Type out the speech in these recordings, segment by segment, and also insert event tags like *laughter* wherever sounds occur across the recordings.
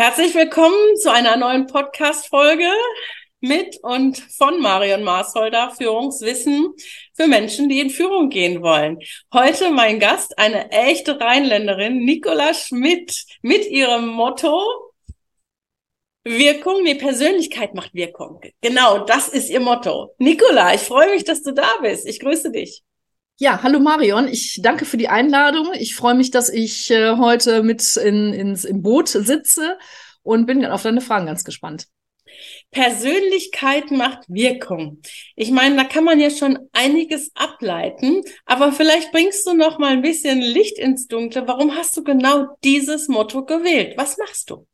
Herzlich willkommen zu einer neuen Podcast-Folge mit und von Marion Maasholder, Führungswissen für Menschen, die in Führung gehen wollen. Heute mein Gast, eine echte Rheinländerin, Nicola Schmidt, mit ihrem Motto Wirkung, nee, Persönlichkeit macht Wirkung. Genau, das ist ihr Motto. Nicola, ich freue mich, dass du da bist. Ich grüße dich. Ja, hallo Marion, ich danke für die Einladung. Ich freue mich, dass ich äh, heute mit in, ins, im Boot sitze und bin auf deine Fragen ganz gespannt. Persönlichkeit macht Wirkung. Ich meine, da kann man ja schon einiges ableiten, aber vielleicht bringst du noch mal ein bisschen Licht ins Dunkle. Warum hast du genau dieses Motto gewählt? Was machst du?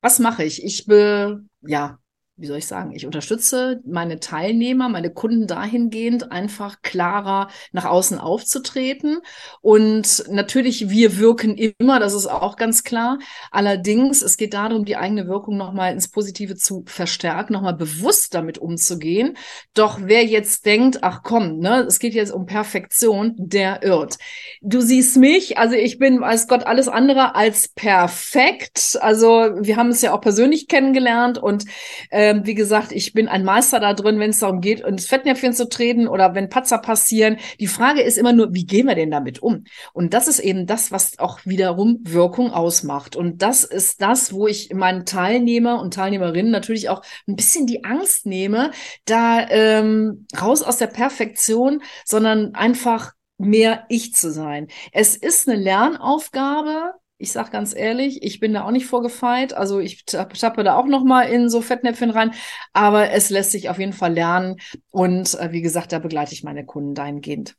Was mache ich? Ich be, ja, wie soll ich sagen, ich unterstütze meine Teilnehmer, meine Kunden dahingehend, einfach klarer nach außen aufzutreten. Und natürlich, wir wirken immer, das ist auch ganz klar. Allerdings, es geht darum, die eigene Wirkung nochmal ins Positive zu verstärken, nochmal bewusst damit umzugehen. Doch wer jetzt denkt, ach komm, ne, es geht jetzt um Perfektion, der irrt. Du siehst mich, also ich bin als Gott alles andere als perfekt. Also wir haben es ja auch persönlich kennengelernt und äh, ähm, wie gesagt, ich bin ein Meister da drin, wenn es darum geht, ins Fettnäpfchen zu treten oder wenn Patzer passieren. Die Frage ist immer nur, wie gehen wir denn damit um? Und das ist eben das, was auch wiederum Wirkung ausmacht. Und das ist das, wo ich meinen Teilnehmer und Teilnehmerinnen natürlich auch ein bisschen die Angst nehme, da ähm, raus aus der Perfektion, sondern einfach mehr ich zu sein. Es ist eine Lernaufgabe, ich sag ganz ehrlich, ich bin da auch nicht vorgefeit. Also ich tappe da auch noch mal in so Fettnäpfchen rein. Aber es lässt sich auf jeden Fall lernen. Und äh, wie gesagt, da begleite ich meine Kunden dahingehend.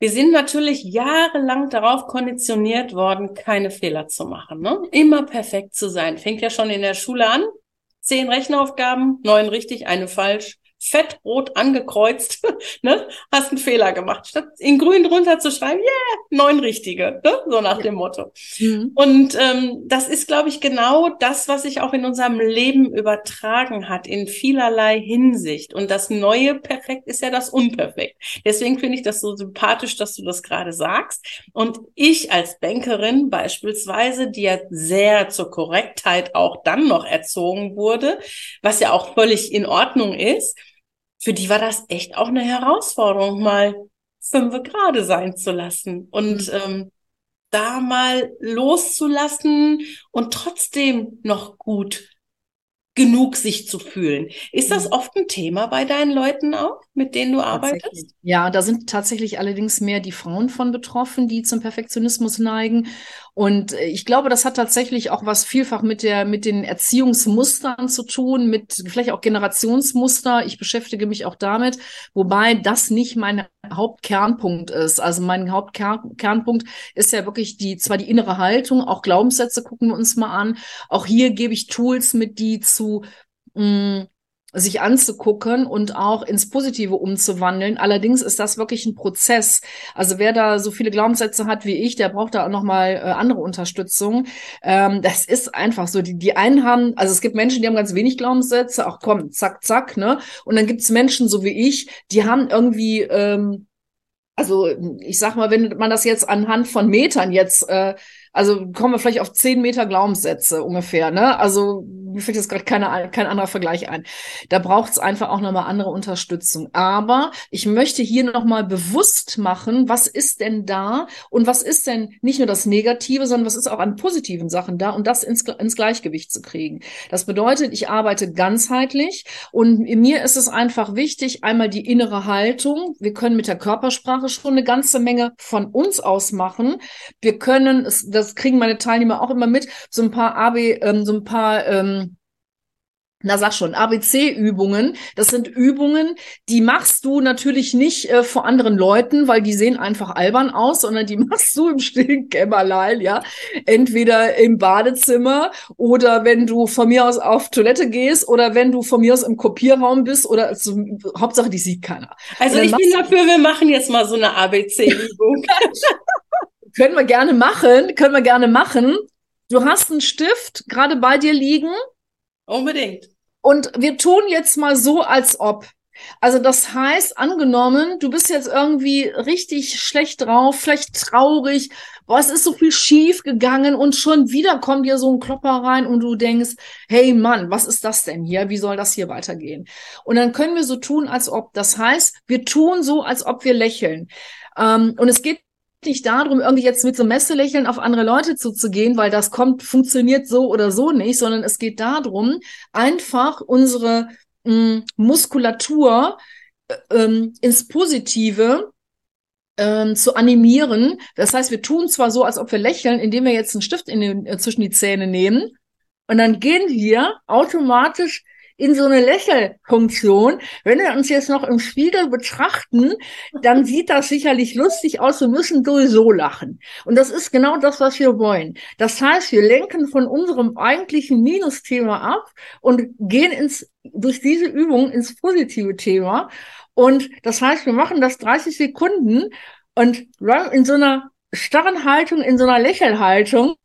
Wir sind natürlich jahrelang darauf konditioniert worden, keine Fehler zu machen. Ne? Immer perfekt zu sein. Fängt ja schon in der Schule an. Zehn Rechenaufgaben, neun richtig, eine falsch fettrot angekreuzt, *laughs* ne, hast einen Fehler gemacht. Statt in grün drunter zu schreiben, yeah, neun richtige, ne? so nach dem Motto. Mhm. Und ähm, das ist, glaube ich, genau das, was sich auch in unserem Leben übertragen hat, in vielerlei Hinsicht. Und das Neue Perfekt ist ja das Unperfekt. Deswegen finde ich das so sympathisch, dass du das gerade sagst. Und ich als Bankerin beispielsweise, die ja sehr zur Korrektheit auch dann noch erzogen wurde, was ja auch völlig in Ordnung ist, für die war das echt auch eine Herausforderung, mal fünf gerade sein zu lassen und mhm. ähm, da mal loszulassen und trotzdem noch gut genug sich zu fühlen. Ist das mhm. oft ein Thema bei deinen Leuten auch, mit denen du arbeitest? Ja, da sind tatsächlich allerdings mehr die Frauen von betroffen, die zum Perfektionismus neigen. Und äh, ich glaube, das hat tatsächlich auch was vielfach mit der, mit den Erziehungsmustern zu tun, mit vielleicht auch Generationsmuster. Ich beschäftige mich auch damit, wobei das nicht mein Hauptkernpunkt ist. Also mein Hauptkernpunkt ist ja wirklich die, zwar die innere Haltung, auch Glaubenssätze gucken wir uns mal an. Auch hier gebe ich Tools mit, die zu, mh, mm, sich anzugucken und auch ins Positive umzuwandeln. Allerdings ist das wirklich ein Prozess. Also wer da so viele Glaubenssätze hat wie ich, der braucht da auch nochmal äh, andere Unterstützung. Ähm, das ist einfach so. Die, die einen haben, also es gibt Menschen, die haben ganz wenig Glaubenssätze, auch komm, zack, zack, ne? Und dann gibt es Menschen so wie ich, die haben irgendwie ähm, also ich sag mal, wenn man das jetzt anhand von Metern jetzt äh, also kommen wir vielleicht auf zehn Meter Glaubenssätze ungefähr. Ne? Also mir fällt jetzt gerade keine, kein anderer Vergleich ein. Da braucht es einfach auch nochmal andere Unterstützung. Aber ich möchte hier nochmal bewusst machen, was ist denn da und was ist denn nicht nur das Negative, sondern was ist auch an positiven Sachen da und das ins, ins Gleichgewicht zu kriegen. Das bedeutet, ich arbeite ganzheitlich und mir ist es einfach wichtig, einmal die innere Haltung. Wir können mit der Körpersprache schon eine ganze Menge von uns aus machen. Wir können es, das das kriegen meine Teilnehmer auch immer mit, so ein paar AB, ähm, so ein paar ähm, na sag schon, ABC-Übungen, das sind Übungen, die machst du natürlich nicht äh, vor anderen Leuten, weil die sehen einfach albern aus, sondern die *laughs* machst du im stillen Kämmerlein, ja. Entweder im Badezimmer oder wenn du von mir aus auf Toilette gehst oder wenn du von mir aus im Kopierraum bist oder also, Hauptsache, die sieht keiner. Also ich bin dafür, wir machen jetzt mal so eine ABC-Übung. *laughs* können wir gerne machen, können wir gerne machen. Du hast einen Stift gerade bei dir liegen. Unbedingt. Und wir tun jetzt mal so, als ob. Also das heißt, angenommen, du bist jetzt irgendwie richtig schlecht drauf, vielleicht traurig, boah, es ist so viel schief gegangen und schon wieder kommt dir so ein Klopper rein und du denkst, hey Mann, was ist das denn hier? Wie soll das hier weitergehen? Und dann können wir so tun, als ob. Das heißt, wir tun so, als ob wir lächeln. Ähm, und es geht nicht darum, irgendwie jetzt mit so Messelächeln auf andere Leute zuzugehen, weil das kommt, funktioniert so oder so nicht, sondern es geht darum, einfach unsere mh, hm, Muskulatur äh, ähm, ins Positive ähm, zu animieren. Das heißt, wir tun zwar so, als ob wir lächeln, indem wir jetzt einen Stift in den, äh, zwischen die Zähne nehmen, und dann gehen wir automatisch in so eine Lächelfunktion. Wenn wir uns jetzt noch im Spiegel betrachten, dann sieht das sicherlich lustig aus. Wir müssen sowieso lachen. Und das ist genau das, was wir wollen. Das heißt, wir lenken von unserem eigentlichen Minusthema ab und gehen ins, durch diese Übung ins positive Thema. Und das heißt, wir machen das 30 Sekunden und in so einer starren Haltung, in so einer Lächelhaltung.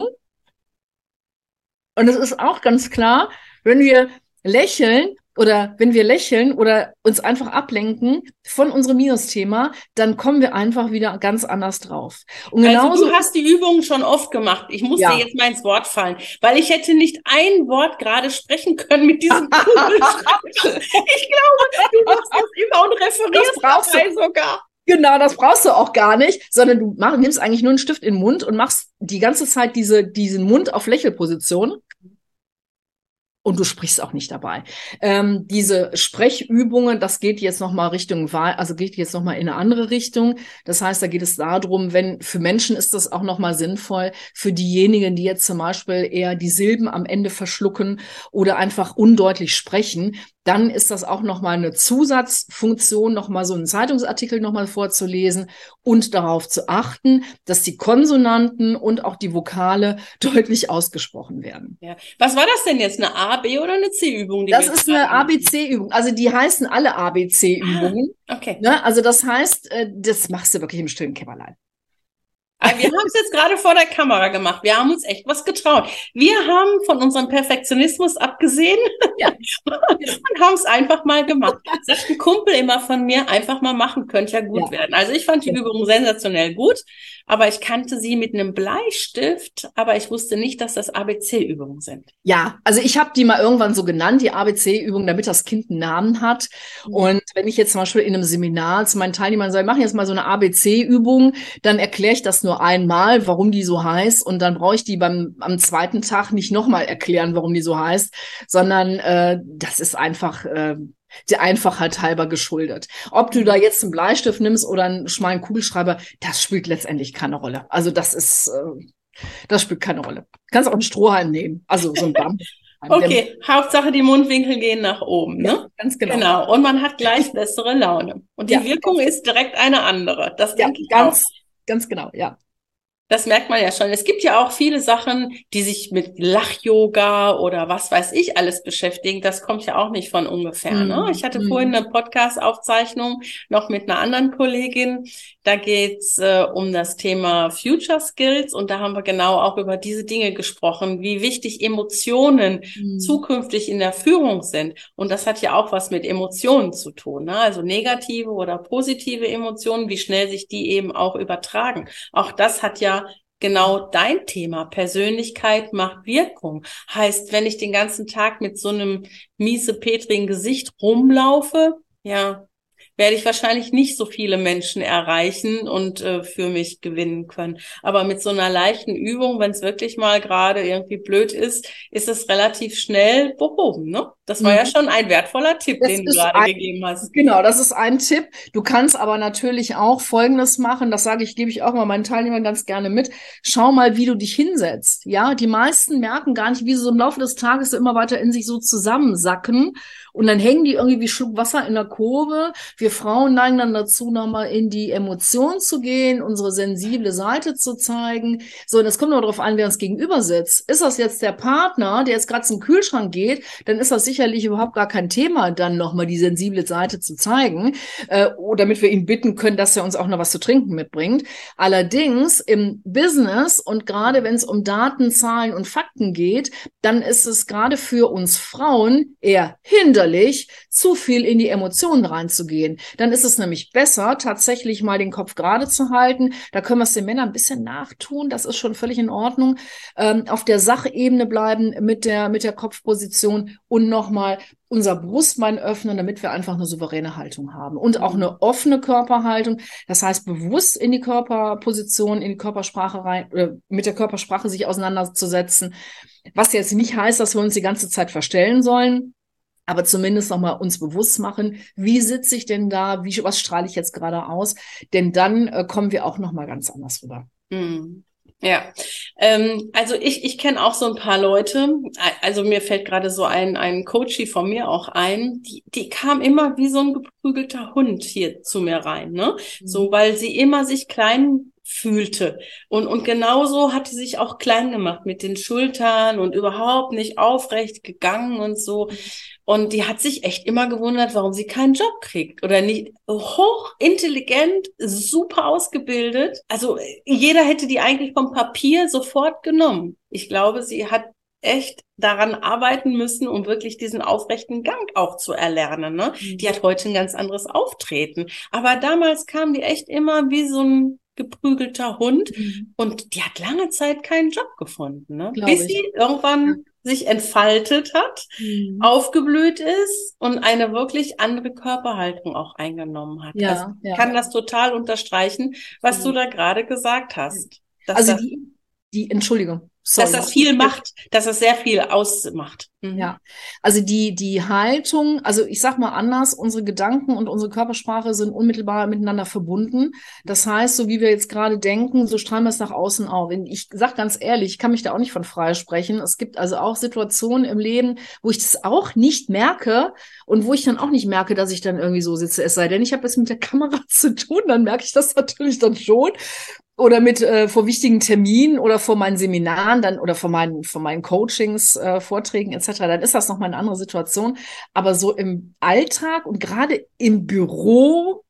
Und es ist auch ganz klar, wenn wir lächeln oder wenn wir lächeln oder uns einfach ablenken von unserem Minusthema, dann kommen wir einfach wieder ganz anders drauf. Und also du hast die Übungen schon oft gemacht. Ich muss ja. dir jetzt mal ins Wort fallen, weil ich hätte nicht ein Wort gerade sprechen können mit diesem *laughs* Ich glaube, du machst das immer und referierst das brauchst du sogar. Genau, das brauchst du auch gar nicht, sondern du mach, nimmst eigentlich nur einen Stift in den Mund und machst die ganze Zeit diese, diesen Mund auf Lächelposition und du sprichst auch nicht dabei. Ähm, diese Sprechübungen, das geht jetzt noch mal Richtung Wahl, also geht jetzt noch mal in eine andere Richtung. Das heißt, da geht es darum, wenn für Menschen ist das auch noch mal sinnvoll, für diejenigen, die jetzt zum Beispiel eher die Silben am Ende verschlucken oder einfach undeutlich sprechen, dann ist das auch nochmal eine Zusatzfunktion, nochmal so einen Zeitungsartikel nochmal vorzulesen und darauf zu achten, dass die Konsonanten und auch die Vokale *laughs* deutlich ausgesprochen werden. Ja. Was war das denn jetzt? Eine A, B oder eine C-Übung? Das ist eine ABC-Übung. Also die heißen alle ABC-Übungen. Ah, okay. Ne? Also das heißt, äh, das machst du wirklich im stillen Kämmerlein. Aber wir haben es jetzt gerade vor der Kamera gemacht. Wir haben uns echt was getraut. Wir haben von unserem Perfektionismus abgesehen ja. *laughs* und haben es einfach mal gemacht. Sagt ein Kumpel immer von mir, einfach mal machen, könnte ja gut ja. werden. Also ich fand die Übung sensationell gut, aber ich kannte sie mit einem Bleistift, aber ich wusste nicht, dass das ABC-Übungen sind. Ja, also ich habe die mal irgendwann so genannt, die ABC-Übungen, damit das Kind einen Namen hat. Mhm. Und wenn ich jetzt zum Beispiel in einem Seminar zu meinen Teilnehmern sage, machen jetzt mal so eine ABC-Übung, dann erkläre ich das nur nur einmal, warum die so heißt und dann brauche ich die beim am zweiten Tag nicht nochmal erklären, warum die so heißt, sondern äh, das ist einfach äh, der Einfachheit halber geschuldet. Ob du da jetzt einen Bleistift nimmst oder einen schmalen Kugelschreiber, das spielt letztendlich keine Rolle. Also das ist, äh, das spielt keine Rolle. Du kannst auch einen Strohhalm nehmen, also so ein Band. Okay, Hauptsache die Mundwinkel gehen nach oben, ne? Ja, ganz genau. Genau. Und man hat gleich bessere Laune. Und die ja, Wirkung ist direkt eine andere. Das ja, denke ich ganz, auch. ganz genau, ja. Das merkt man ja schon. Es gibt ja auch viele Sachen, die sich mit Lach-Yoga oder was weiß ich alles beschäftigen. Das kommt ja auch nicht von ungefähr. Ne? Mhm. Ich hatte mm. vorhin eine Podcast-Aufzeichnung noch mit einer anderen Kollegin. Da geht's äh, um das Thema Future Skills und da haben wir genau auch über diese Dinge gesprochen, wie wichtig Emotionen mm. zukünftig in der Führung sind. Und das hat ja auch was mit Emotionen zu tun. Ne? Also negative oder positive Emotionen, wie schnell sich die eben auch übertragen. Auch das hat ja genau dein Thema. Persönlichkeit macht Wirkung. Heißt, wenn ich den ganzen Tag mit so einem miese, petrigen Gesicht rumlaufe, ja, werde ich wahrscheinlich nicht so viele Menschen erreichen und äh, für mich gewinnen können. Aber mit so einer leichten Übung, wenn es wirklich mal gerade irgendwie blöd ist, ist es relativ schnell behoben, ne? Das war mhm. ja schon ein wertvoller Tipp, das den du gerade ein, gegeben hast. Genau, das ist ein Tipp. Du kannst aber natürlich auch Folgendes machen. Das sage ich, gebe ich auch mal meinen Teilnehmern ganz gerne mit. Schau mal, wie du dich hinsetzt. Ja, die meisten merken gar nicht, wie sie so im Laufe des Tages immer weiter in sich so zusammensacken. Und dann hängen die irgendwie wie Schluck Wasser in der Kurve. Wir Frauen neigen dann dazu, nochmal in die Emotion zu gehen, unsere sensible Seite zu zeigen. So, und es kommt nur darauf an, wer uns gegenüber sitzt. Ist das jetzt der Partner, der jetzt gerade zum Kühlschrank geht, dann ist das sicherlich überhaupt gar kein Thema, dann nochmal die sensible Seite zu zeigen, äh, damit wir ihn bitten können, dass er uns auch noch was zu trinken mitbringt. Allerdings im Business und gerade wenn es um Daten, Zahlen und Fakten geht, dann ist es gerade für uns Frauen eher hinderlich, zu viel in die Emotionen reinzugehen. Dann ist es nämlich besser, tatsächlich mal den Kopf gerade zu halten. Da können wir es den Männern ein bisschen nachtun. Das ist schon völlig in Ordnung. Ähm, auf der Sachebene bleiben mit der, mit der Kopfposition und nochmal unser Brustbein öffnen, damit wir einfach eine souveräne Haltung haben und auch eine offene Körperhaltung. Das heißt, bewusst in die Körperposition, in die Körpersprache rein, äh, mit der Körpersprache sich auseinanderzusetzen. Was jetzt nicht heißt, dass wir uns die ganze Zeit verstellen sollen aber zumindest nochmal uns bewusst machen, wie sitze ich denn da, wie, was strahle ich jetzt gerade aus, denn dann äh, kommen wir auch nochmal ganz anders rüber. Mm. Ja, ähm, also ich, ich kenne auch so ein paar Leute, also mir fällt gerade so ein, ein Coachie von mir auch ein, die, die kam immer wie so ein geprügelter Hund hier zu mir rein, ne? Mhm. So, weil sie immer sich klein fühlte. Und, und genauso hat sie sich auch klein gemacht mit den Schultern und überhaupt nicht aufrecht gegangen und so. Und die hat sich echt immer gewundert, warum sie keinen Job kriegt oder nicht hochintelligent, super ausgebildet. Also jeder hätte die eigentlich vom Papier sofort genommen. Ich glaube, sie hat echt daran arbeiten müssen, um wirklich diesen aufrechten Gang auch zu erlernen. Ne? Mhm. Die hat heute ein ganz anderes Auftreten. Aber damals kam die echt immer wie so ein geprügelter Hund mhm. und die hat lange Zeit keinen Job gefunden, ne? bis ich. sie irgendwann. Sich entfaltet hat, mhm. aufgeblüht ist und eine wirklich andere Körperhaltung auch eingenommen hat. Ja, also ja. kann das total unterstreichen, was du da gerade gesagt hast. Also die, die, Entschuldigung. Sorry. Dass das viel macht, dass das sehr viel ausmacht. Mhm. Ja, also die, die Haltung, also ich sag mal anders, unsere Gedanken und unsere Körpersprache sind unmittelbar miteinander verbunden. Das heißt, so wie wir jetzt gerade denken, so strahlen wir es nach außen auf. Ich sag ganz ehrlich, ich kann mich da auch nicht von frei sprechen. Es gibt also auch Situationen im Leben, wo ich das auch nicht merke und wo ich dann auch nicht merke, dass ich dann irgendwie so sitze. Es sei denn, ich habe es mit der *laughs* Kamera zu tun, dann merke ich das natürlich dann schon oder mit äh, vor wichtigen Terminen oder vor meinen Seminaren dann oder vor meinen vor meinen Coachings, äh, Vorträgen etc. Dann ist das noch mal eine andere Situation. Aber so im Alltag und gerade im Büro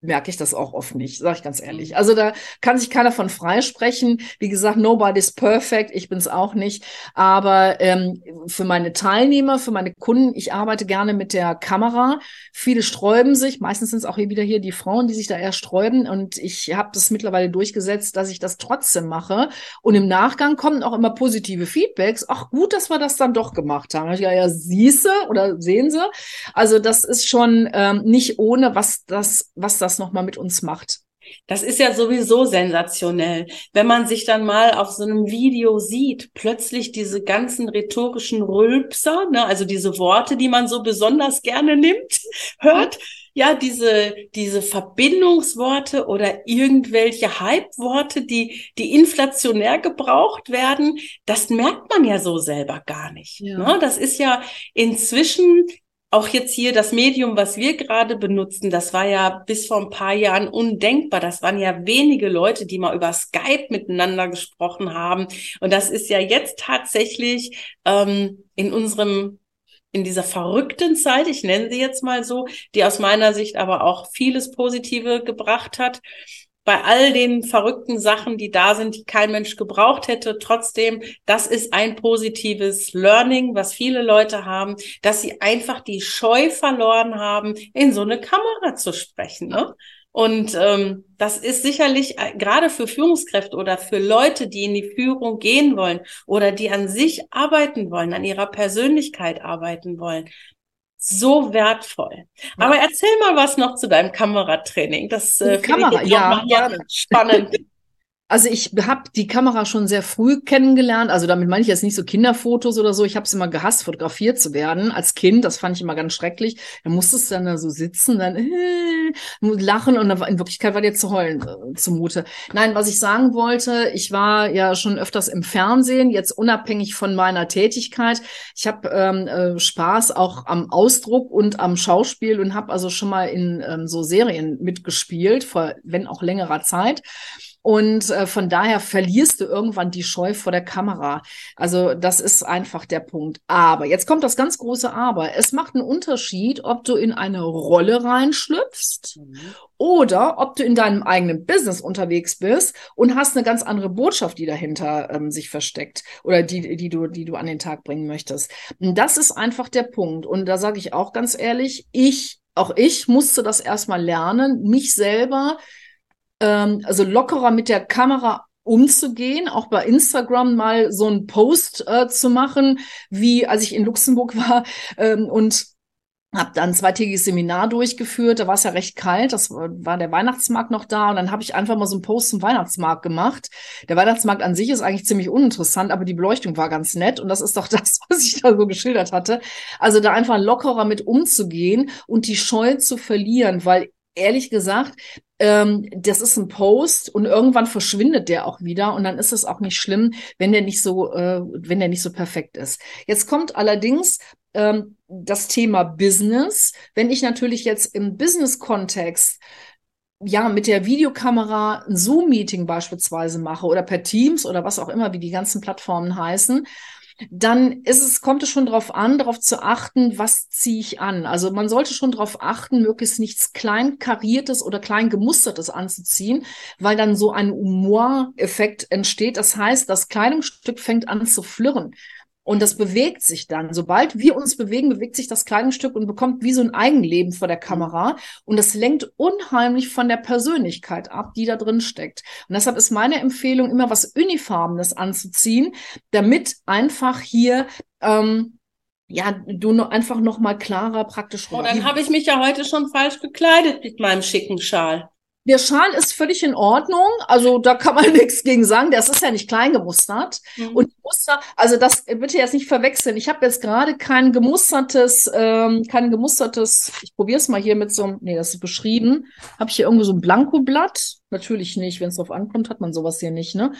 merke ich das auch oft nicht, sage ich ganz ehrlich. Mhm. Also da kann sich keiner von freisprechen. Wie gesagt, nobody's perfect, ich bin's auch nicht. Aber ähm, für meine Teilnehmer, für meine Kunden, ich arbeite gerne mit der Kamera. Viele sträuben sich, meistens sind es auch hier wieder hier die Frauen, die sich da eher sträuben. Und ich habe das mittlerweile durchgesetzt, dass ich das trotzdem mache. Und im Nachgang kommen auch immer positive Feedbacks. Ach gut, dass wir das dann doch gemacht haben. Ich, ja, ja, siehste oder sehen sie. Also das ist schon ähm, nicht ohne, was das, was das das nochmal mit uns macht. Das ist ja sowieso sensationell. Wenn man sich dann mal auf so einem Video sieht, plötzlich diese ganzen rhetorischen Rülpser, ne, also diese Worte, die man so besonders gerne nimmt, *laughs* hört, ja, diese, diese Verbindungsworte oder irgendwelche Hype-Worte, die, die inflationär gebraucht werden, das merkt man ja so selber gar nicht. Ja. Ne? Das ist ja inzwischen auch jetzt hier das Medium, was wir gerade benutzen, das war ja bis vor ein paar Jahren undenkbar. Das waren ja wenige Leute, die mal über Skype miteinander gesprochen haben. Und das ist ja jetzt tatsächlich ähm, in unserem in dieser verrückten Zeit, ich nenne sie jetzt mal so, die aus meiner Sicht aber auch vieles Positive gebracht hat, bei all den verrückten Sachen, die da sind, die kein Mensch gebraucht hätte. Trotzdem, das ist ein positives Learning, was viele Leute haben, dass sie einfach die Scheu verloren haben, in so eine Kamera zu sprechen. Ne? Und ähm, das ist sicherlich äh, gerade für Führungskräfte oder für Leute, die in die Führung gehen wollen oder die an sich arbeiten wollen, an ihrer Persönlichkeit arbeiten wollen, so wertvoll. Ja. Aber erzähl mal was noch zu deinem Kameratraining. Das äh, Kamera, ich ja, spannend. Also ich habe die Kamera schon sehr früh kennengelernt. Also damit meine ich jetzt nicht so Kinderfotos oder so. Ich habe es immer gehasst, fotografiert zu werden als Kind. Das fand ich immer ganz schrecklich. Da musstest du dann da so sitzen, dann äh, lachen und dann in Wirklichkeit war dir zu heulen äh, zumute. Nein, was ich sagen wollte, ich war ja schon öfters im Fernsehen, jetzt unabhängig von meiner Tätigkeit. Ich habe ähm, äh, Spaß auch am Ausdruck und am Schauspiel und habe also schon mal in ähm, so Serien mitgespielt, vor wenn auch längerer Zeit. Und äh, von daher verlierst du irgendwann die Scheu vor der Kamera. Also das ist einfach der Punkt. Aber jetzt kommt das ganz große Aber. Es macht einen Unterschied, ob du in eine Rolle reinschlüpfst mhm. oder ob du in deinem eigenen Business unterwegs bist und hast eine ganz andere Botschaft, die dahinter ähm, sich versteckt oder die, die du, die du an den Tag bringen möchtest. Und das ist einfach der Punkt. Und da sage ich auch ganz ehrlich, ich auch ich musste das erstmal lernen, mich selber ähm, also lockerer mit der Kamera umzugehen, auch bei Instagram mal so einen Post äh, zu machen, wie als ich in Luxemburg *laughs* war ähm, und habe dann ein zweitägiges Seminar durchgeführt. Da war es ja recht kalt. Das war der Weihnachtsmarkt noch da. Und dann habe ich einfach mal so einen Post zum Weihnachtsmarkt gemacht. Der Weihnachtsmarkt an sich ist eigentlich ziemlich uninteressant, aber die Beleuchtung war ganz nett. Und das ist doch *laughs* das, was ich da so geschildert hatte. Also da einfach lockerer mit umzugehen und die Scheu zu verlieren, weil ehrlich gesagt, ähm, das ist ein Post und irgendwann verschwindet der auch wieder und dann ist es auch nicht schlimm, wenn der nicht so, äh, wenn der nicht so perfekt ist. Jetzt kommt allerdings ähm, das Thema Business. Wenn ich natürlich jetzt im Business-Kontext ja, mit der Videokamera ein Zoom-Meeting beispielsweise mache oder per Teams oder was auch immer, wie die ganzen Plattformen heißen, dann ist es, kommt es schon darauf an, darauf zu achten, was ziehe ich an. Also man sollte schon darauf achten, möglichst nichts klein kariertes oder klein gemustertes anzuziehen, weil dann so ein Humor-Effekt entsteht. Das heißt, das Kleidungsstück fängt an zu flirren. Und das bewegt sich dann. Sobald wir uns bewegen, bewegt sich das Kleidungsstück und bekommt wie so ein Eigenleben vor der Kamera. Und das lenkt unheimlich von der Persönlichkeit ab, die da drin steckt. Und deshalb ist meine Empfehlung, immer was Unifarbenes anzuziehen, damit einfach hier ähm, ja, du nur einfach noch mal klarer praktisch Oh, dann habe ich mich ja heute schon falsch gekleidet mit meinem schicken Schal. Der Schal ist völlig in Ordnung, also da kann man *laughs* nichts gegen sagen. Das ist ja nicht klein gemustert. Mhm. Und Muster, also das bitte jetzt nicht verwechseln. Ich habe jetzt gerade kein gemustertes, ähm, kein gemustertes, ich probiere es mal hier mit so einem, nee, das ist beschrieben. Habe ich hier irgendwo so ein Blankoblatt? Natürlich nicht, wenn es drauf ankommt, hat man sowas hier nicht, ne?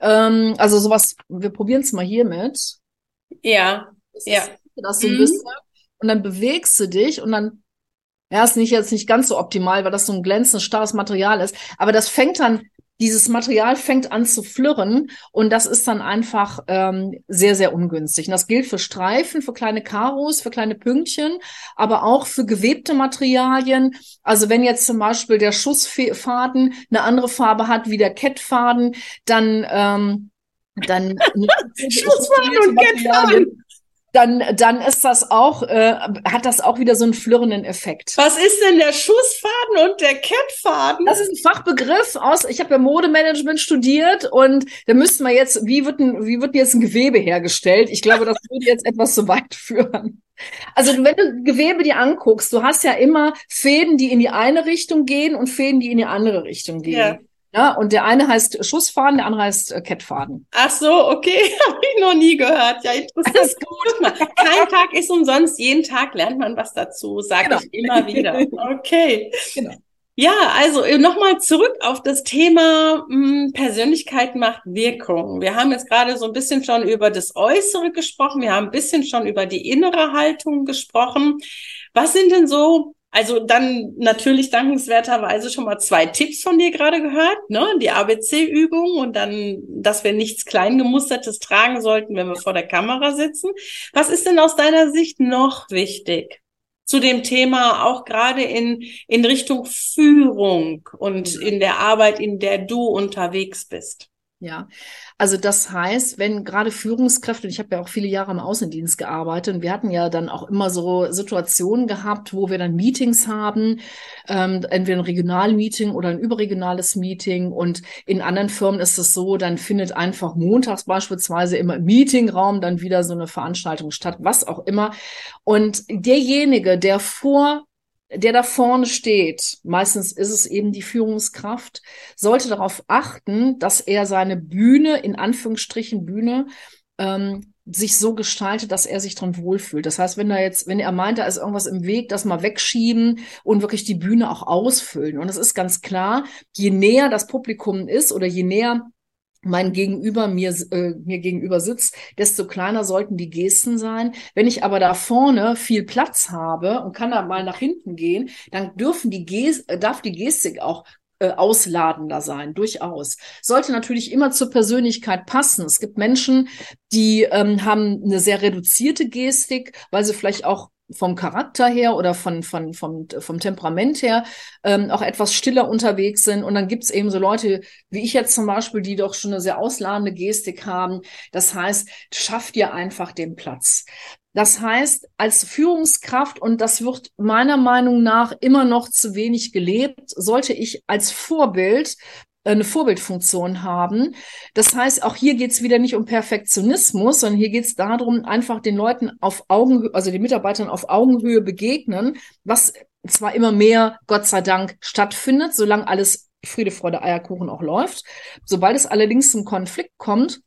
Ähm, also sowas, wir probieren es mal hier mit. Ja, das ja. Ist, das so ein mhm. bisschen. Und dann bewegst du dich und dann ja, ist nicht jetzt nicht ganz so optimal, weil das so ein glänzendes, starres Material ist. Aber das fängt dann, dieses Material fängt an zu flirren und das ist dann einfach ähm, sehr, sehr ungünstig. Und das gilt für Streifen, für kleine Karos, für kleine Pünktchen, aber auch für gewebte Materialien. Also wenn jetzt zum Beispiel der Schussfaden eine andere Farbe hat wie der Kettfaden, dann ähm, dann *laughs* Schussfaden und Kettfaden dann, dann ist das auch, äh, hat das auch wieder so einen flirrenden Effekt. Was ist denn der Schussfaden und der Kettfaden? Das ist ein Fachbegriff aus, ich habe ja Modemanagement studiert und da müssten wir jetzt, wie wird, ein, wie wird jetzt ein Gewebe hergestellt? Ich glaube, das würde jetzt *laughs* etwas zu weit führen. Also wenn du Gewebe dir anguckst, du hast ja immer Fäden, die in die eine Richtung gehen und Fäden, die in die andere Richtung gehen. Ja. Ja, und der eine heißt Schussfaden, der andere heißt äh, Kettfaden. Ach so, okay, *laughs* habe ich noch nie gehört. Ja, interessant. Das ist gut. Kein Tag ist umsonst, jeden Tag lernt man was dazu, sage genau. ich immer wieder. Okay. Genau. Ja, also äh, nochmal zurück auf das Thema mh, hm, Persönlichkeit macht Wirkung. Wir haben jetzt gerade so ein bisschen schon über das Äußere gesprochen, wir haben ein bisschen schon über die innere Haltung gesprochen. Was sind denn so also dann natürlich dankenswerterweise schon mal zwei Tipps von dir gerade gehört, ne? Die ABC-Übung und dann, dass wir nichts Kleingemustertes tragen sollten, wenn wir vor der Kamera sitzen. Was ist denn aus deiner Sicht noch wichtig zu dem Thema, auch gerade in, in Richtung Führung und in der Arbeit, in der du unterwegs bist? Ja, also das heißt, wenn gerade Führungskräfte, ich habe ja auch viele Jahre im Außendienst gearbeitet und wir hatten ja dann auch immer so Situationen gehabt, wo wir dann Meetings haben, ähm, entweder ein Regionalmeeting oder ein überregionales Meeting und in anderen Firmen ist es so, dann findet einfach montags beispielsweise immer im Meetingraum dann wieder so eine Veranstaltung statt, was auch immer. Und derjenige, der vor der da vorne steht, meistens ist es eben die Führungskraft, sollte darauf achten, dass er seine Bühne, in Anführungsstrichen Bühne, ähm, sich so gestaltet, dass er sich drin wohlfühlt. Das heißt, wenn er jetzt, wenn er meint, da ist irgendwas im Weg, das mal wegschieben und wirklich die Bühne auch ausfüllen. Und es ist ganz klar, je näher das Publikum ist oder je näher mein Gegenüber mir, äh, mir gegenüber sitzt, desto kleiner sollten die Gesten sein. Wenn ich aber da vorne viel Platz habe und kann da mal nach hinten gehen, dann dürfen die Gest äh, darf die Gestik auch äh, ausladender sein, durchaus. Sollte natürlich immer zur Persönlichkeit passen. Es gibt Menschen, die ähm, haben eine sehr reduzierte Gestik, weil sie vielleicht auch vom Charakter her oder von, von, vom, vom Temperament her ähm, auch etwas stiller unterwegs sind. Und dann gibt's eben so Leute wie ich jetzt zum Beispiel, die doch schon eine sehr ausladende Gestik haben. Das heißt, schafft ihr einfach den Platz. Das heißt, als Führungskraft, und das wird meiner Meinung nach immer noch zu wenig gelebt, sollte ich als Vorbild eine Vorbildfunktion haben. Das heißt, auch hier geht es wieder nicht um Perfektionismus, sondern hier geht es darum, einfach den Leuten auf Augenhöhe, also den Mitarbeitern auf Augenhöhe begegnen, was zwar immer mehr, Gott sei Dank, stattfindet, solange alles Friede, Freude, Eierkuchen auch läuft. Sobald es allerdings zum Konflikt kommt,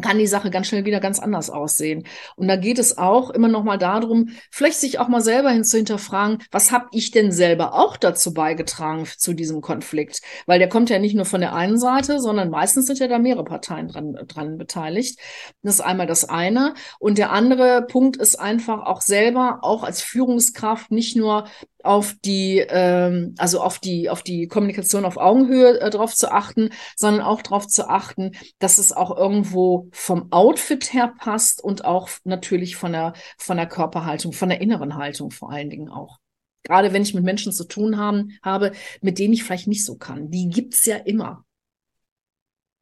kann die Sache ganz schnell wieder ganz anders aussehen. Und da geht es auch immer noch mal darum, vielleicht sich auch mal selber hin zu hinterfragen, was habe ich denn selber auch dazu beigetragen zu diesem Konflikt? Weil der kommt ja nicht nur von der einen Seite, sondern meistens sind ja da mehrere Parteien dran, dran beteiligt. Das ist einmal das eine. Und der andere Punkt ist einfach auch selber, auch als Führungskraft, nicht nur auf die, ähm, also auf die, auf die Kommunikation auf Augenhöhe äh, drauf zu achten, sondern auch darauf zu achten, dass es auch irgendwo vom Outfit her passt und auch natürlich von der, von der Körperhaltung, von der inneren Haltung vor allen Dingen auch. Gerade wenn ich mit Menschen zu tun haben, habe, mit denen ich vielleicht nicht so kann. Die gibt's ja immer.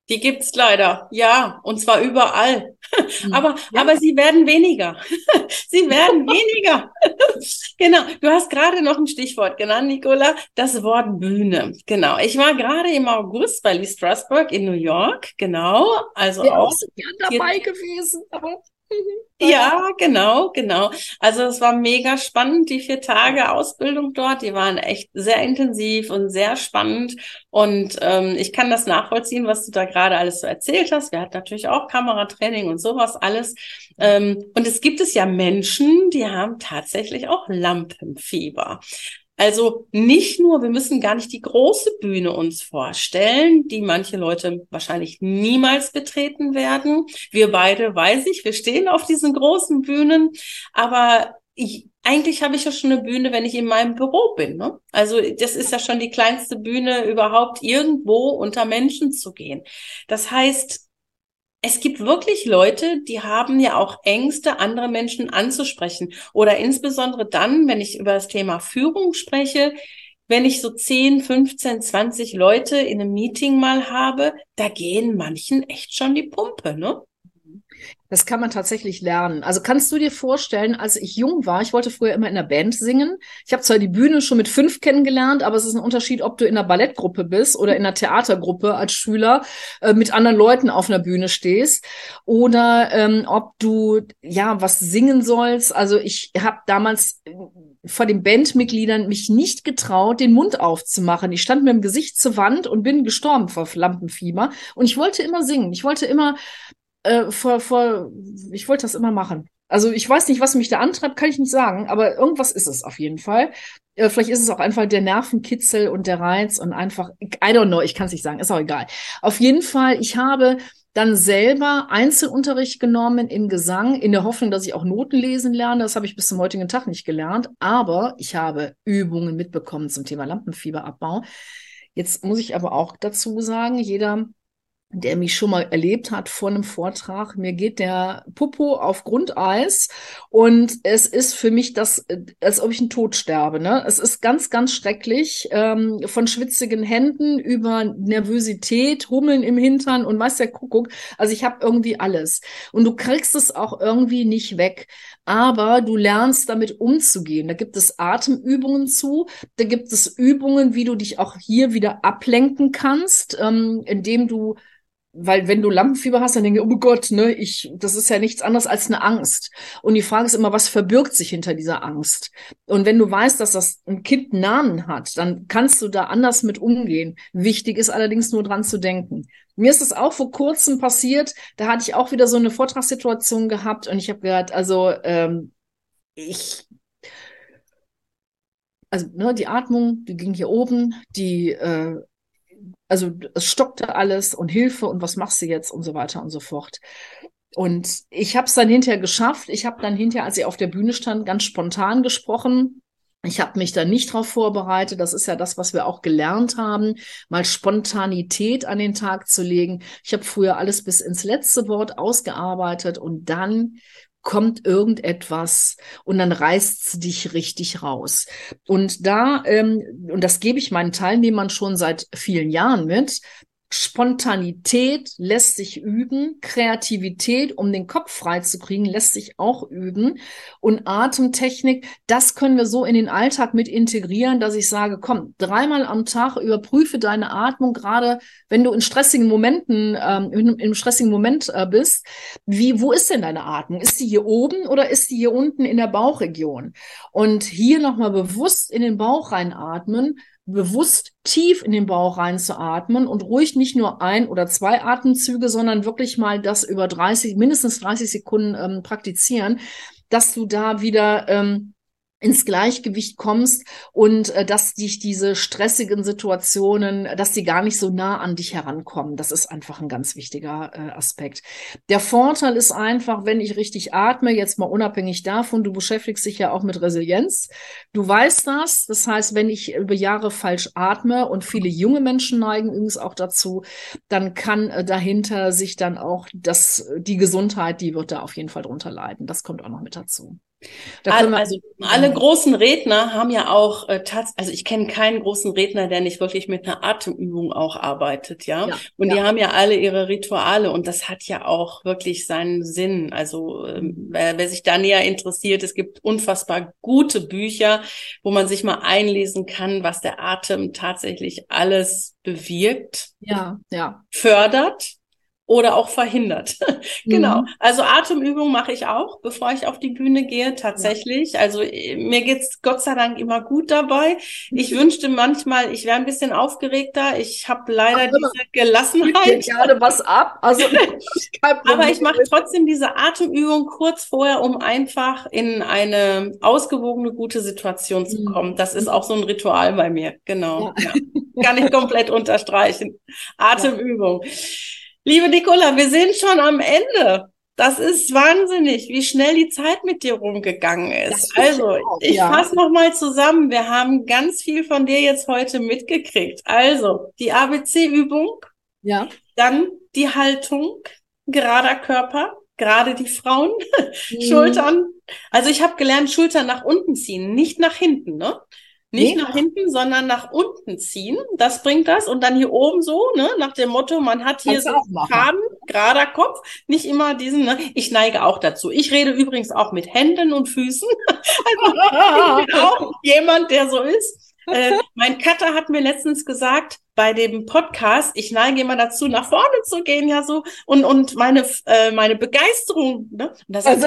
Die gibt's leider, ja, und zwar überall. Hm. aber, ja. aber sie werden weniger. *laughs* sie werden weniger. *laughs* genau. Du hast gerade noch ein Stichwort genannt, Nicola, das Wort Bühne. Genau. Ich war gerade im August bei Lee Strasberg in New York. Genau. Also ja, auch. gern dabei gewesen, aber ja, genau, genau. Also es war mega spannend, die vier Tage Ausbildung dort. Die waren echt sehr intensiv und sehr spannend. Und ähm, ich kann das nachvollziehen, was du da gerade alles so erzählt hast. Wir hatten natürlich auch Kameratraining und sowas alles. Ähm, und es gibt es ja Menschen, die haben tatsächlich auch Lampenfieber. Also nicht nur, wir müssen gar nicht die große Bühne uns vorstellen, die manche Leute wahrscheinlich niemals betreten werden. Wir beide, weiß ich, wir stehen auf diesen großen Bühnen, aber ich, eigentlich habe ich ja schon eine Bühne, wenn ich in meinem Büro bin. Ne? Also das ist ja schon die kleinste Bühne überhaupt, irgendwo unter Menschen zu gehen. Das heißt, es gibt wirklich Leute, die haben ja auch Ängste, andere Menschen anzusprechen. Oder insbesondere dann, wenn ich über das Thema Führung spreche, wenn ich so 10, 15, 20 Leute in einem Meeting mal habe, da gehen manchen echt schon die Pumpe, ne? Das kann man tatsächlich lernen. Also kannst du dir vorstellen, als ich jung war, ich wollte früher immer in der Band singen. Ich habe zwar die Bühne schon mit fünf kennengelernt, aber es ist ein Unterschied, ob du in einer Ballettgruppe bist oder in einer Theatergruppe als Schüler äh, mit anderen Leuten auf einer Bühne stehst oder ähm, ob du ja was singen sollst. Also ich habe damals äh, vor den Bandmitgliedern mich nicht getraut, den Mund aufzumachen. Ich stand mit dem Gesicht zur Wand und bin gestorben vor Lampenfieber. Und ich wollte immer singen. Ich wollte immer äh, vor, vor, ich wollte das immer machen. Also ich weiß nicht, was mich da antreibt, kann ich nicht sagen, aber irgendwas ist es auf jeden Fall. Äh, vielleicht ist es auch einfach der Nervenkitzel und der Reiz und einfach, I don't know, ich kann es nicht sagen, ist auch egal. Auf jeden Fall, ich habe dann selber Einzelunterricht genommen in Gesang, in der Hoffnung, dass ich auch Noten lesen lerne. Das habe ich bis zum heutigen Tag nicht gelernt. Aber ich habe Übungen mitbekommen zum Thema Lampenfieberabbau. Jetzt muss ich aber auch dazu sagen, jeder der mich schon mal erlebt hat vor einem Vortrag. Mir geht der Popo auf Grundeis und es ist für mich das, als ob ich einen Tod sterbe. Ne? Es ist ganz, ganz schrecklich. Ähm, von schwitzigen Händen über Nervosität, Hummeln im Hintern und weiß der Kuckuck. Also ich habe irgendwie alles. Und du kriegst es auch irgendwie nicht weg. Aber du lernst damit umzugehen. Da gibt es Atemübungen zu. Da gibt es Übungen, wie du dich auch hier wieder ablenken kannst, ähm, indem du weil wenn du Lampenfieber hast, dann denke ich, oh Gott, ne, ich, das ist ja nichts anderes als eine Angst. Und die Frage ist immer, was verbirgt sich hinter dieser Angst? Und wenn du weißt, dass das ein Kind Namen hat, dann kannst du da anders mit umgehen. Wichtig ist allerdings nur dran zu denken. Mir ist es auch vor kurzem passiert, da hatte ich auch wieder so eine Vortragssituation gehabt und ich habe gehört, also ähm, ich also ne, die Atmung, die ging hier oben, die äh, also es stockte alles und Hilfe und was machst du jetzt und so weiter und so fort. Und ich habe es dann hinterher geschafft. Ich habe dann hinterher, als ich auf der Bühne stand, ganz spontan gesprochen. Ich habe mich da nicht darauf vorbereitet. Das ist ja das, was wir auch gelernt haben, mal Spontanität an den Tag zu legen. Ich habe früher alles bis ins letzte Wort ausgearbeitet und dann kommt irgendetwas und dann reißt dich richtig raus. Und da, ähm, und das gebe ich meinen Teilnehmern schon seit vielen Jahren mit, Spontanität lässt sich üben, Kreativität, um den Kopf frei zu kriegen, lässt sich auch üben und Atemtechnik, das können wir so in den Alltag mit integrieren, dass ich sage, komm, dreimal am Tag überprüfe deine Atmung, gerade wenn du in stressigen Momenten, ähm, im stressigen Moment äh, bist, wie, wo ist denn deine Atmung? Ist sie hier oben oder ist sie hier unten in der Bauchregion? Und hier nochmal bewusst in den Bauch reinatmen, bewusst tief in den Bauch reinzuatmen und ruhig nicht nur ein oder zwei Atemzüge, sondern wirklich mal das über 30, mindestens 30 Sekunden ähm, praktizieren, dass du da wieder ähm, ins Gleichgewicht kommst und äh, dass dich diese stressigen Situationen, dass die gar nicht so nah an dich herankommen. Das ist einfach ein ganz wichtiger äh, Aspekt. Der Vorteil ist einfach, wenn ich richtig atme, jetzt mal unabhängig davon, du beschäftigst dich ja auch mit Resilienz. Du weißt das. Das heißt, wenn ich über Jahre falsch atme und viele junge Menschen neigen übrigens auch dazu, dann kann äh, dahinter sich dann auch das, die Gesundheit, die wird da auf jeden Fall drunter leiden. Das kommt auch noch mit dazu. Also, also alle großen Redner haben ja auch äh, tats also ich kenne keinen großen Redner, der nicht wirklich mit einer Atemübung auch arbeitet, ja. ja und ja. die haben ja alle ihre Rituale und das hat ja auch wirklich seinen Sinn. Also ähm, wer, wer sich da näher interessiert, es gibt unfassbar gute Bücher, wo man sich mal einlesen kann, was der Atem tatsächlich alles bewirkt, ja, ja. fördert oder auch verhindert. *laughs* genau. Mhm. Also Atemübung mache ich auch, bevor ich auf die Bühne gehe, tatsächlich. Ja. Also äh, mir geht's Gott sei Dank immer gut dabei. Ich mhm. wünschte manchmal, ich wäre ein bisschen aufgeregter. Ich habe leider Ach, diese Gelassenheit. gerade was ab. Also *laughs* aber ich mache trotzdem diese Atemübung kurz vorher, um einfach in eine ausgewogene, gute Situation zu mhm. kommen. Das ist auch so ein Ritual bei mir. Genau. Ja. Ja. Kann ich komplett *laughs* unterstreichen. Atemübung. Liebe Nicola, wir sind schon am Ende. Das ist wahnsinnig, wie schnell die Zeit mit dir rumgegangen ist. Also, auch, ich ja. fasse nochmal zusammen. Wir haben ganz viel von dir jetzt heute mitgekriegt. Also, die ABC-Übung. Ja. Dann die Haltung, gerader Körper, gerade die Frauen, *laughs* mhm. Schultern. Also, ich habe gelernt, Schultern nach unten ziehen, nicht nach hinten, ne? Nicht nee. nach hinten, sondern nach unten ziehen. Das bringt das. Und dann hier oben so, ne, nach dem Motto, man hat hier Kannst so Faden, gerader Kopf, nicht immer diesen, ne? Ich neige auch dazu. Ich rede übrigens auch mit Händen und Füßen. *laughs* also ich bin auch jemand, der so ist. Äh, mein Cutter hat mir letztens gesagt, bei dem Podcast, ich neige immer dazu, nach vorne zu gehen, ja so, und, und meine, äh, meine Begeisterung, ne? das also,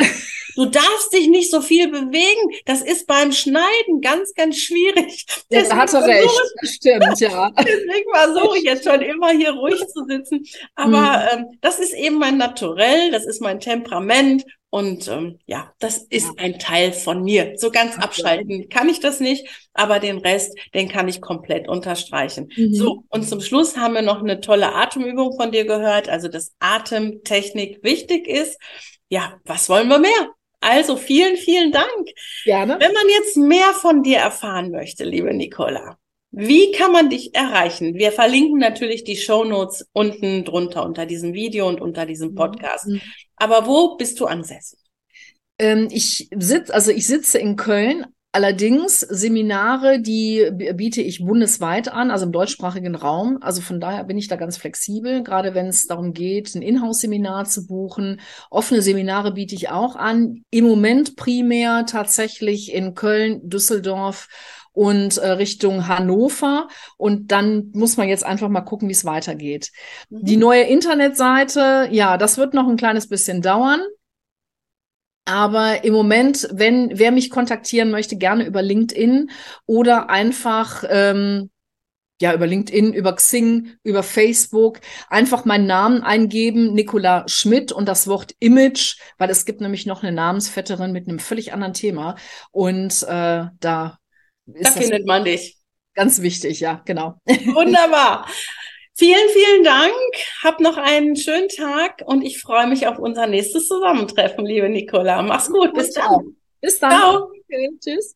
du darfst dich nicht so viel bewegen, das ist beim Schneiden ganz, ganz schwierig. *laughs* Ja, da hat er recht, das stimmt, ja. *laughs* Deswegen versuche ich jetzt schon immer hier ruhig zu sitzen, aber mhm. ähm, das ist eben mein Naturell, das ist mein Temperament und ähm, ja, das ist ein Teil von mir. So ganz abschalten kann ich das nicht, aber den Rest, den kann ich komplett unterstreichen. Mhm. So, und zum Schluss haben wir noch eine tolle Atemübung von dir gehört, also dass Atemtechnik wichtig ist. Ja, was wollen wir mehr? Also vielen, vielen Dank. Gerne. Wenn man jetzt mehr von dir erfahren möchte, liebe Nicola, wie kann man dich erreichen? Wir verlinken natürlich die Show Notes unten drunter unter diesem Video und unter diesem mhm. Podcast. Aber wo bist du ansässig? Ähm, ich sitze, also ich sitze in Köln. Allerdings Seminare, die biete ich bundesweit an, also im deutschsprachigen Raum. Also von daher bin ich da ganz flexibel, gerade wenn es darum geht, ein Inhouse-Seminar zu buchen. Offene Seminare biete ich auch an. Im Moment primär tatsächlich in Köln, Düsseldorf und äh, Richtung Hannover. Und dann muss man jetzt einfach mal gucken, wie es weitergeht. Mhm. Die neue Internetseite, ja, das wird noch ein kleines bisschen dauern. Aber im Moment, wenn wer mich kontaktieren möchte, gerne über LinkedIn oder einfach ähm, ja über LinkedIn, über Xing, über Facebook einfach meinen Namen eingeben, Nicola Schmidt und das Wort Image, weil es gibt nämlich noch eine Namensvetterin mit einem völlig anderen Thema und äh, da da findet man dich. Ganz wichtig, ja, genau. Wunderbar. Vielen, vielen Dank. Hab noch einen schönen Tag und ich freue mich auf unser nächstes Zusammentreffen, liebe Nicola. Mach's gut. Bis dann. Bis dann. Ciao. Okay, tschüss.